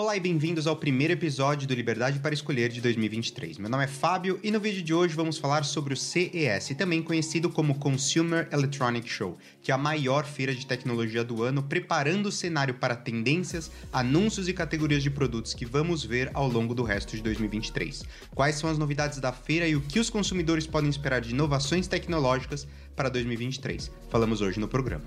Olá e bem-vindos ao primeiro episódio do Liberdade para Escolher de 2023. Meu nome é Fábio e no vídeo de hoje vamos falar sobre o CES, também conhecido como Consumer Electronic Show, que é a maior feira de tecnologia do ano, preparando o cenário para tendências, anúncios e categorias de produtos que vamos ver ao longo do resto de 2023. Quais são as novidades da feira e o que os consumidores podem esperar de inovações tecnológicas para 2023? Falamos hoje no programa.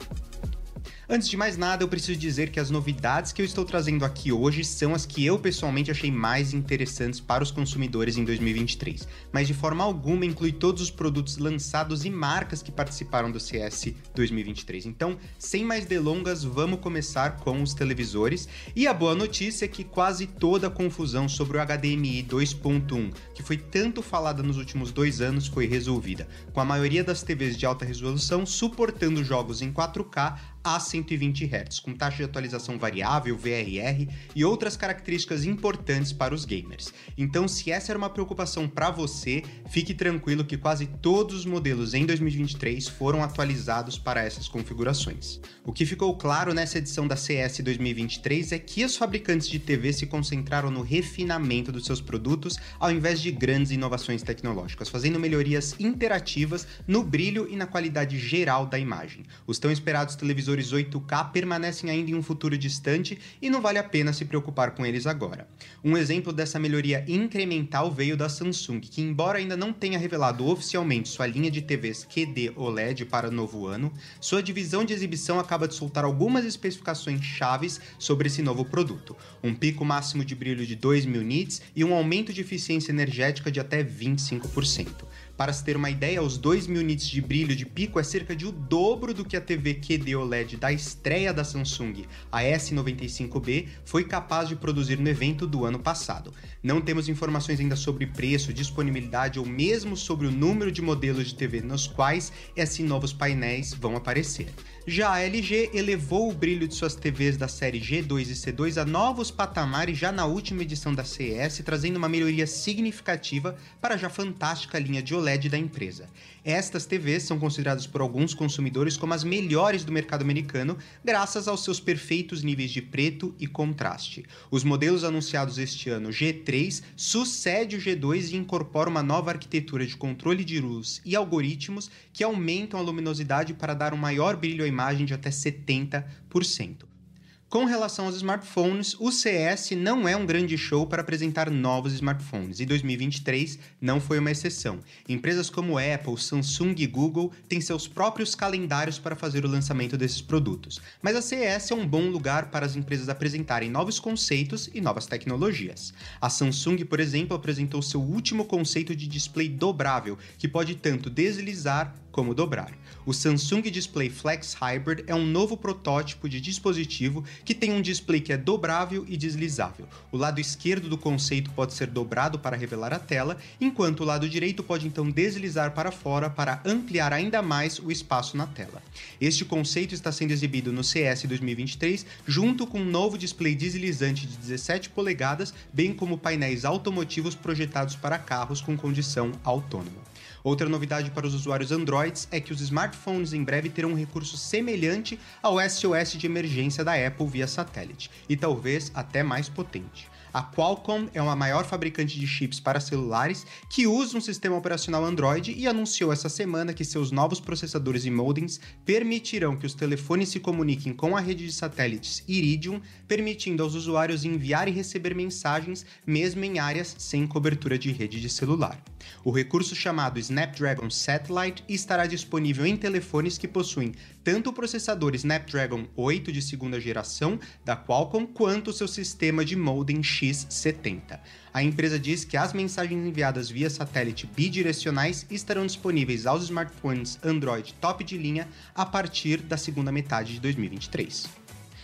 Antes de mais nada, eu preciso dizer que as novidades que eu estou trazendo aqui hoje são as que eu pessoalmente achei mais interessantes para os consumidores em 2023, mas de forma alguma inclui todos os produtos lançados e marcas que participaram do CS 2023. Então, sem mais delongas, vamos começar com os televisores. E a boa notícia é que quase toda a confusão sobre o HDMI 2.1, que foi tanto falada nos últimos dois anos, foi resolvida, com a maioria das TVs de alta resolução suportando jogos em 4K a 120 Hz, com taxa de atualização variável, VRR e outras características importantes para os gamers. Então, se essa era uma preocupação para você, fique tranquilo que quase todos os modelos em 2023 foram atualizados para essas configurações. O que ficou claro nessa edição da CS 2023 é que os fabricantes de TV se concentraram no refinamento dos seus produtos ao invés de grandes inovações tecnológicas, fazendo melhorias interativas no brilho e na qualidade geral da imagem. Os tão esperados televisores televisores 8K permanecem ainda em um futuro distante e não vale a pena se preocupar com eles agora. Um exemplo dessa melhoria incremental veio da Samsung, que, embora ainda não tenha revelado oficialmente sua linha de TVs QD OLED para o novo ano, sua divisão de exibição acaba de soltar algumas especificações chaves sobre esse novo produto: um pico máximo de brilho de 2000 nits e um aumento de eficiência energética de até 25%. Para se ter uma ideia, os 2000 nits de brilho de pico é cerca de o dobro do que a TV QD OLED da estreia da Samsung, a S95B, foi capaz de produzir no evento do ano passado. Não temos informações ainda sobre preço, disponibilidade ou mesmo sobre o número de modelos de TV nos quais esses novos painéis vão aparecer. Já a LG elevou o brilho de suas TVs da série G2 e C2 a novos patamares já na última edição da CES, trazendo uma melhoria significativa para a já fantástica linha de OLED da empresa. Estas TVs são consideradas por alguns consumidores como as melhores do mercado americano, graças aos seus perfeitos níveis de preto e contraste. Os modelos anunciados este ano G3 sucede o G2 e incorpora uma nova arquitetura de controle de luz e algoritmos que aumentam a luminosidade para dar um maior brilho à imagem de até 70%. Com relação aos smartphones, o CS não é um grande show para apresentar novos smartphones e 2023 não foi uma exceção. Empresas como Apple, Samsung e Google têm seus próprios calendários para fazer o lançamento desses produtos, mas a CES é um bom lugar para as empresas apresentarem novos conceitos e novas tecnologias. A Samsung, por exemplo, apresentou seu último conceito de display dobrável, que pode tanto deslizar como dobrar. O Samsung Display Flex Hybrid é um novo protótipo de dispositivo que tem um display que é dobrável e deslizável. O lado esquerdo do conceito pode ser dobrado para revelar a tela, enquanto o lado direito pode então deslizar para fora para ampliar ainda mais o espaço na tela. Este conceito está sendo exibido no CS 2023 junto com um novo display deslizante de 17 polegadas, bem como painéis automotivos projetados para carros com condição autônoma. Outra novidade para os usuários Androids é que os smartphones em breve terão um recurso semelhante ao SOS de emergência da Apple via satélite, e talvez até mais potente. A Qualcomm é uma maior fabricante de chips para celulares que usa um sistema operacional Android e anunciou essa semana que seus novos processadores e modems permitirão que os telefones se comuniquem com a rede de satélites Iridium, permitindo aos usuários enviar e receber mensagens mesmo em áreas sem cobertura de rede de celular. O recurso chamado Snapdragon Satellite estará disponível em telefones que possuem tanto o processador Snapdragon 8 de segunda geração da Qualcomm quanto o seu sistema de modem X70. A empresa diz que as mensagens enviadas via satélite bidirecionais estarão disponíveis aos smartphones Android top de linha a partir da segunda metade de 2023.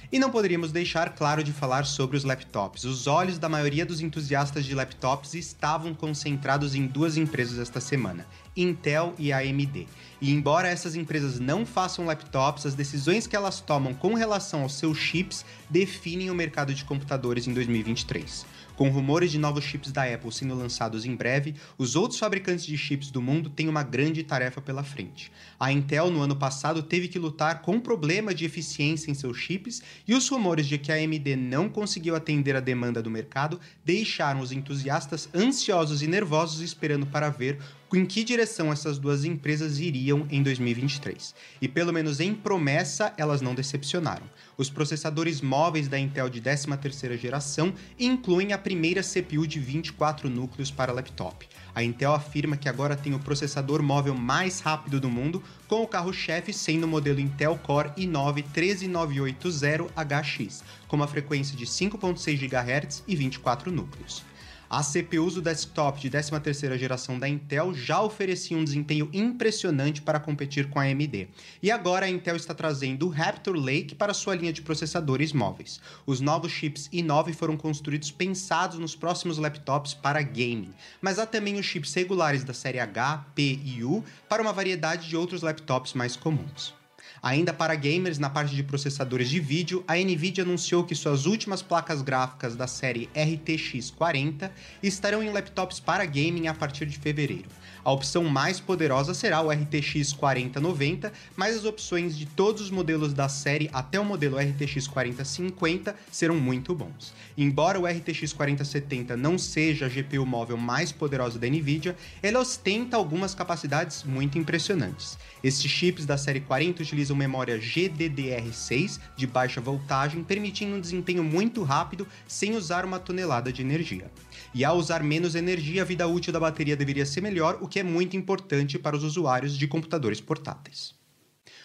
E não poderíamos deixar claro de falar sobre os laptops. Os olhos da maioria dos entusiastas de laptops estavam concentrados em duas empresas esta semana, Intel e AMD. E embora essas empresas não façam laptops, as decisões que elas tomam com relação aos seus chips definem o mercado de computadores em 2023. Com rumores de novos chips da Apple sendo lançados em breve, os outros fabricantes de chips do mundo têm uma grande tarefa pela frente. A Intel, no ano passado, teve que lutar com um problema de eficiência em seus chips E os rumores de que a AMD não conseguiu atender a demanda do mercado deixaram os entusiastas ansiosos e nervosos esperando para ver em que direção essas duas empresas iriam em 2023. E pelo menos em promessa, elas não decepcionaram. Os processadores móveis da Intel de 13ª geração incluem a primeira CPU de 24 núcleos para laptop. A Intel afirma que agora tem o processador móvel mais rápido do mundo, com o carro-chefe sendo o modelo Intel Core i9 13980HX, com uma frequência de 5.6 GHz e 24 núcleos. As CPUs do desktop de 13ª geração da Intel já ofereciam um desempenho impressionante para competir com a AMD. E agora a Intel está trazendo o Raptor Lake para sua linha de processadores móveis. Os novos chips i9 foram construídos pensados nos próximos laptops para gaming, mas há também os chips regulares da série H, P e U para uma variedade de outros laptops mais comuns. Ainda para gamers, na parte de processadores de vídeo, a Nvidia anunciou que suas últimas placas gráficas da série RTX 40 estarão em laptops para gaming a partir de fevereiro. A opção mais poderosa será o RTX 4090, mas as opções de todos os modelos da série até o modelo RTX 4050 serão muito bons. Embora o RTX 4070 não seja a GPU móvel mais poderosa da Nvidia, ela ostenta algumas capacidades muito impressionantes. Estes chips da série 40 utilizam memória GDDR6 de baixa voltagem, permitindo um desempenho muito rápido sem usar uma tonelada de energia. E ao usar menos energia, a vida útil da bateria deveria ser melhor, o que é muito importante para os usuários de computadores portáteis.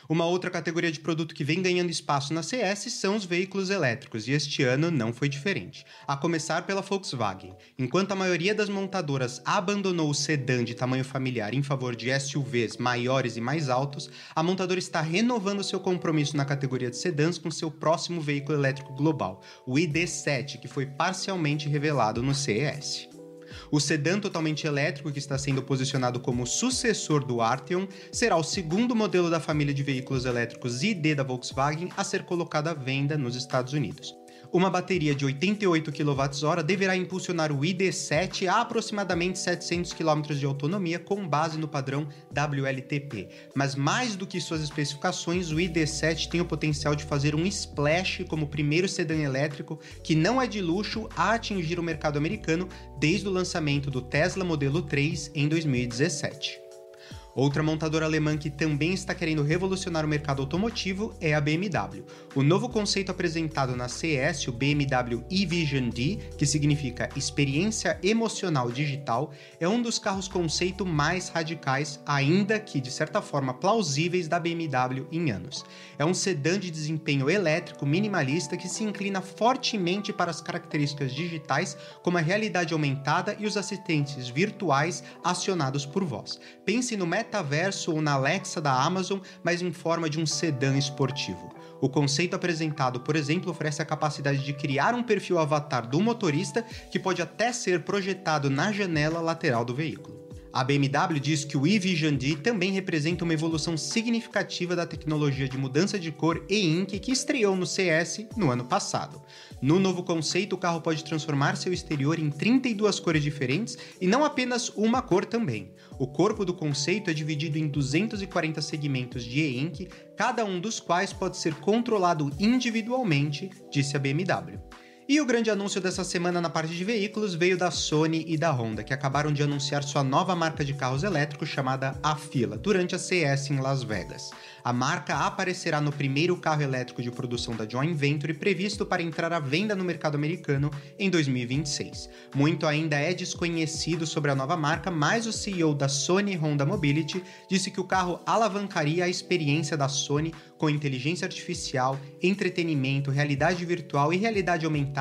Uma outra categoria de produto que vem ganhando espaço na CS são os veículos elétricos, e este ano não foi diferente. A começar pela Volkswagen. Enquanto a maioria das montadoras abandonou o sedã de tamanho familiar em favor de SUVs maiores e mais altos, a montadora está renovando seu compromisso na categoria de sedãs com seu próximo veículo elétrico global, o ID7, que foi parcialmente revelado no CES. O sedã totalmente elétrico, que está sendo posicionado como sucessor do Arteon, será o segundo modelo da família de veículos elétricos ID da Volkswagen a ser colocado à venda nos Estados Unidos. Uma bateria de 88 kWh deverá impulsionar o ID7 a aproximadamente 700 km de autonomia com base no padrão WLTP. Mas mais do que suas especificações, o ID7 tem o potencial de fazer um splash como o primeiro sedã elétrico que não é de luxo a atingir o mercado americano desde o lançamento do Tesla Modelo 3 em 2017. Outra montadora alemã que também está querendo revolucionar o mercado automotivo é a BMW. O novo conceito apresentado na CES, o BMW e-Vision D, que significa experiência emocional digital, é um dos carros conceito mais radicais, ainda que de certa forma plausíveis da BMW em anos. É um sedã de desempenho elétrico minimalista que se inclina fortemente para as características digitais, como a realidade aumentada e os assistentes virtuais acionados por voz. Pense no metaverso ou na Alexa da Amazon, mas em forma de um sedã esportivo. O conceito apresentado, por exemplo, oferece a capacidade de criar um perfil avatar do motorista que pode até ser projetado na janela lateral do veículo. A BMW diz que o e-Vision D também representa uma evolução significativa da tecnologia de mudança de cor e ink que estreou no CS no ano passado. No novo conceito, o carro pode transformar seu exterior em 32 cores diferentes e não apenas uma cor também. O corpo do conceito é dividido em 240 segmentos de e-ink, cada um dos quais pode ser controlado individualmente, disse a BMW. E o grande anúncio dessa semana na parte de veículos veio da Sony e da Honda, que acabaram de anunciar sua nova marca de carros elétricos chamada Afila, durante a CES em Las Vegas. A marca aparecerá no primeiro carro elétrico de produção da joint venture previsto para entrar à venda no mercado americano em 2026. Muito ainda é desconhecido sobre a nova marca, mas o CEO da Sony Honda Mobility disse que o carro alavancaria a experiência da Sony com inteligência artificial, entretenimento, realidade virtual e realidade aumentada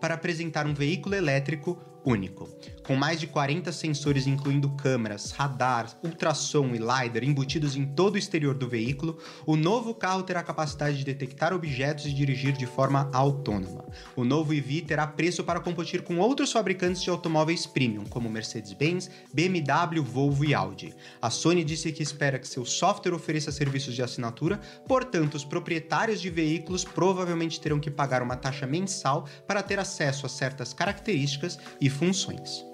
para apresentar um veículo elétrico único. Com mais de 40 sensores, incluindo câmeras, radar, ultrassom e LiDAR embutidos em todo o exterior do veículo, o novo carro terá capacidade de detectar objetos e dirigir de forma autônoma. O novo EV terá preço para competir com outros fabricantes de automóveis premium, como Mercedes-Benz, BMW, Volvo e Audi. A Sony disse que espera que seu software ofereça serviços de assinatura, portanto, os proprietários de veículos provavelmente terão que pagar uma taxa mensal para ter acesso a certas características e funções.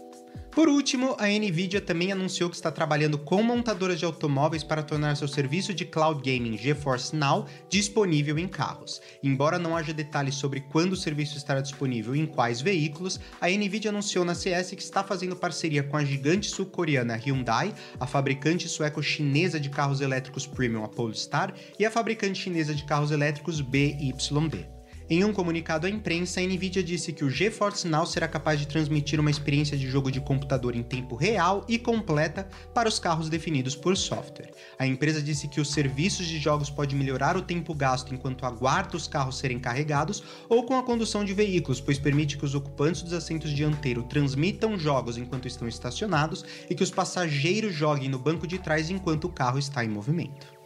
Por último, a Nvidia também anunciou que está trabalhando com montadoras de automóveis para tornar seu serviço de cloud gaming GeForce Now disponível em carros. Embora não haja detalhes sobre quando o serviço estará disponível e em quais veículos, a Nvidia anunciou na CS que está fazendo parceria com a gigante sul-coreana Hyundai, a fabricante sueco-chinesa de carros elétricos premium a Polestar e a fabricante chinesa de carros elétricos BYD. Em um comunicado à imprensa, a Nvidia disse que o GeForce Now será capaz de transmitir uma experiência de jogo de computador em tempo real e completa para os carros definidos por software. A empresa disse que os serviços de jogos podem melhorar o tempo gasto enquanto aguarda os carros serem carregados ou com a condução de veículos, pois permite que os ocupantes dos assentos dianteiros transmitam jogos enquanto estão estacionados e que os passageiros joguem no banco de trás enquanto o carro está em movimento.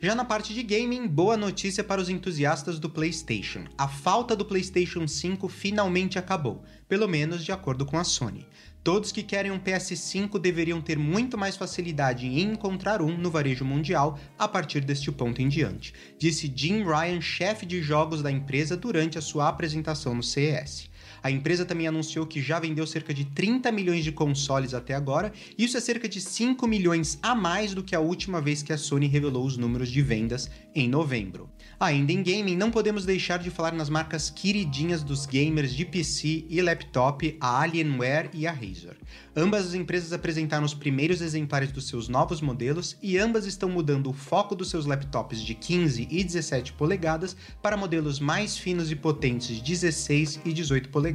Já na parte de gaming, boa notícia para os entusiastas do PlayStation. A falta do PlayStation 5 finalmente acabou, pelo menos de acordo com a Sony. Todos que querem um PS5 deveriam ter muito mais facilidade em encontrar um no varejo mundial a partir deste ponto em diante, disse Jim Ryan, chefe de jogos da empresa, durante a sua apresentação no CES. A empresa também anunciou que já vendeu cerca de 30 milhões de consoles até agora, isso é cerca de 5 milhões a mais do que a última vez que a Sony revelou os números de vendas em novembro. Ainda em gaming, não podemos deixar de falar nas marcas queridinhas dos gamers de PC e laptop, a Alienware e a Razer. Ambas as empresas apresentaram os primeiros exemplares dos seus novos modelos e ambas estão mudando o foco dos seus laptops de 15 e 17 polegadas para modelos mais finos e potentes de 16 e 18 polegadas.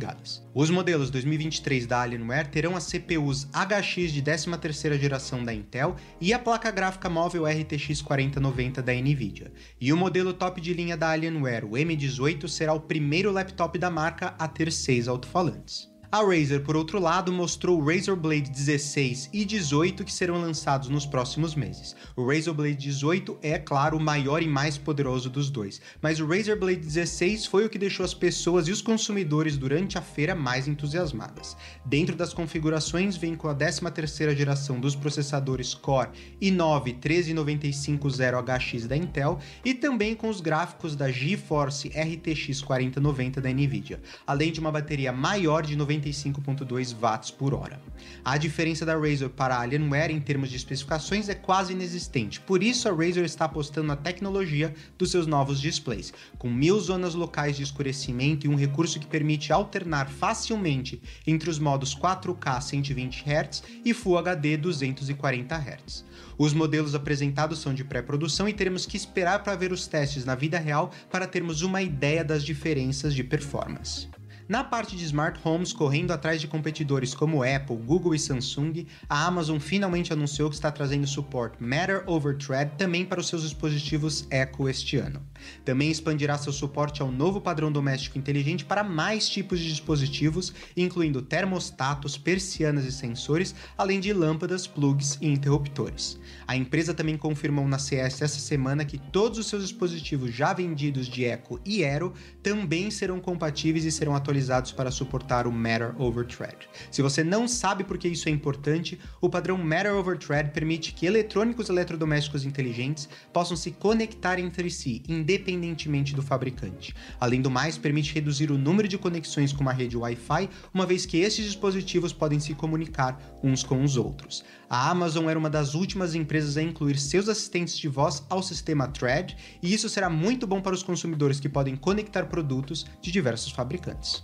Os modelos 2023 da Alienware terão as CPUs HX de 13ª geração da Intel e a placa gráfica móvel RTX 4090 da Nvidia. E o modelo top de linha da Alienware, o M18, será o primeiro laptop da marca a ter seis alto-falantes. A Razer, por outro lado, mostrou o Razer Blade 16 e 18 que serão lançados nos próximos meses. O Razer Blade 18 é, claro, o maior e mais poderoso dos dois, mas o Razer Blade 16 foi o que deixou as pessoas e os consumidores durante a feira mais entusiasmadas. Dentro das configurações vem com a 13ª geração dos processadores Core i9 13950HX da Intel e também com os gráficos da GeForce RTX 4090 da Nvidia, além de uma bateria maior de 90 95.2 watts por hora. A diferença da Razer para a Alienware em termos de especificações é quase inexistente, por isso a Razer está apostando na tecnologia dos seus novos displays, com mil zonas locais de escurecimento e um recurso que permite alternar facilmente entre os modos 4K 120 Hz e Full HD 240 Hz. Os modelos apresentados são de pré-produção e teremos que esperar para ver os testes na vida real para termos uma ideia das diferenças de performance. Na parte de smart homes, correndo atrás de competidores como Apple, Google e Samsung, a Amazon finalmente anunciou que está trazendo suporte Matter over Thread também para os seus dispositivos Echo este ano. Também expandirá seu suporte ao novo padrão doméstico inteligente para mais tipos de dispositivos, incluindo termostatos, persianas e sensores, além de lâmpadas, plugs e interruptores. A empresa também confirmou na CS essa semana que todos os seus dispositivos já vendidos de Echo e Aero também serão compatíveis e serão atualizados atualizados para suportar o Matter over Thread. Se você não sabe por que isso é importante, o padrão Matter over Thread permite que eletrônicos eletrodomésticos inteligentes possam se conectar entre si, independentemente do fabricante. Além do mais, permite reduzir o número de conexões com uma rede Wi-Fi, uma vez que esses dispositivos podem se comunicar uns com os outros. A Amazon era uma das últimas empresas a incluir seus assistentes de voz ao sistema Thread, e isso será muito bom para os consumidores que podem conectar produtos de diversos fabricantes.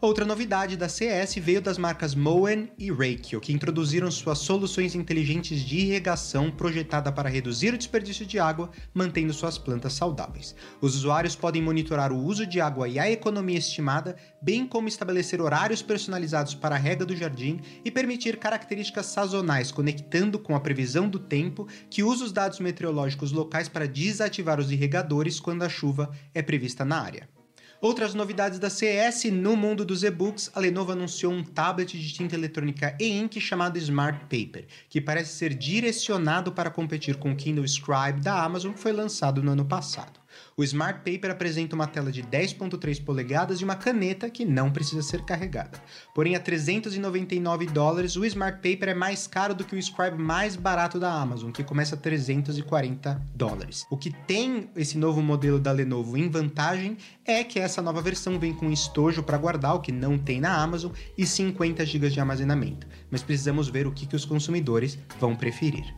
Outra novidade da CS veio das marcas Moen e Reikio, que introduziram suas soluções inteligentes de irrigação projetada para reduzir o desperdício de água, mantendo suas plantas saudáveis. Os usuários podem monitorar o uso de água e a economia estimada, bem como estabelecer horários personalizados para a rega do jardim e permitir características sazonais, conectando com a previsão do tempo, que usa os dados meteorológicos locais para desativar os irrigadores quando a chuva é prevista na área. Outras novidades da CES no mundo dos e-books, a Lenovo anunciou um tablet de tinta eletrônica e-ink chamado Smart Paper, que parece ser direcionado para competir com o Kindle Scribe da Amazon, que foi lançado no ano passado. O Smart Paper apresenta uma tela de 10.3 polegadas e uma caneta que não precisa ser carregada. Porém, a 399 dólares, o Smart Paper é mais caro do que o Scribe mais barato da Amazon, que começa a 340 dólares. O que tem esse novo modelo da Lenovo em vantagem é que essa nova versão vem com estojo para guardar, o que não tem na Amazon, e 50 GB de armazenamento. Mas precisamos ver o que, que os consumidores vão preferir.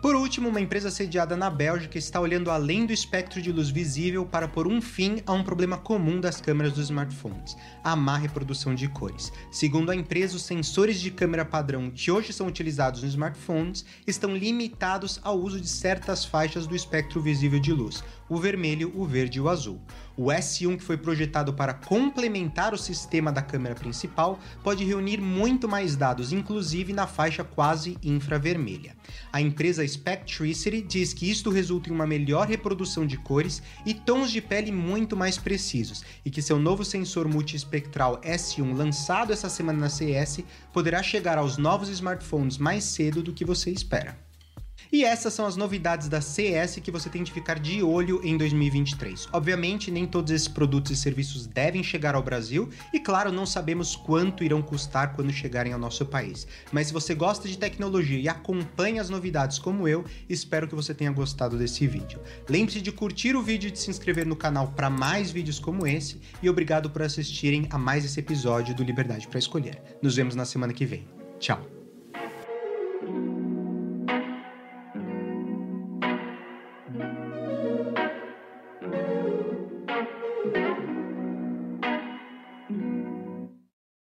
Por último, uma empresa sediada na Bélgica está olhando além do espectro de luz visível para pôr um fim a um problema comum das câmeras dos smartphones, a má reprodução de cores. Segundo a empresa, os sensores de câmera padrão que hoje são utilizados nos smartphones estão limitados ao uso de certas faixas do espectro visível de luz, o vermelho, o verde e o azul. O S1, que foi projetado para complementar o sistema da câmera principal, pode reunir muito mais dados, inclusive na faixa quase infravermelha. A empresa Spectricity diz que isto resulta em uma melhor reprodução de cores e tons de pele muito mais precisos, e que seu novo sensor multiespectral S1 lançado essa semana na CES poderá chegar aos novos smartphones mais cedo do que você espera. E essas são as novidades da CES que você tem de ficar de olho em 2023. Obviamente, nem todos esses produtos e serviços devem chegar ao Brasil, e claro, não sabemos quanto irão custar quando chegarem ao nosso país. Mas se você gosta de tecnologia e acompanha as novidades como eu, espero que você tenha gostado desse vídeo. Lembre-se de curtir o vídeo e de se inscrever no canal para mais vídeos como esse, e obrigado por assistirem a mais esse episódio do Liberdade para Escolher. Nos vemos na semana que vem. Tchau!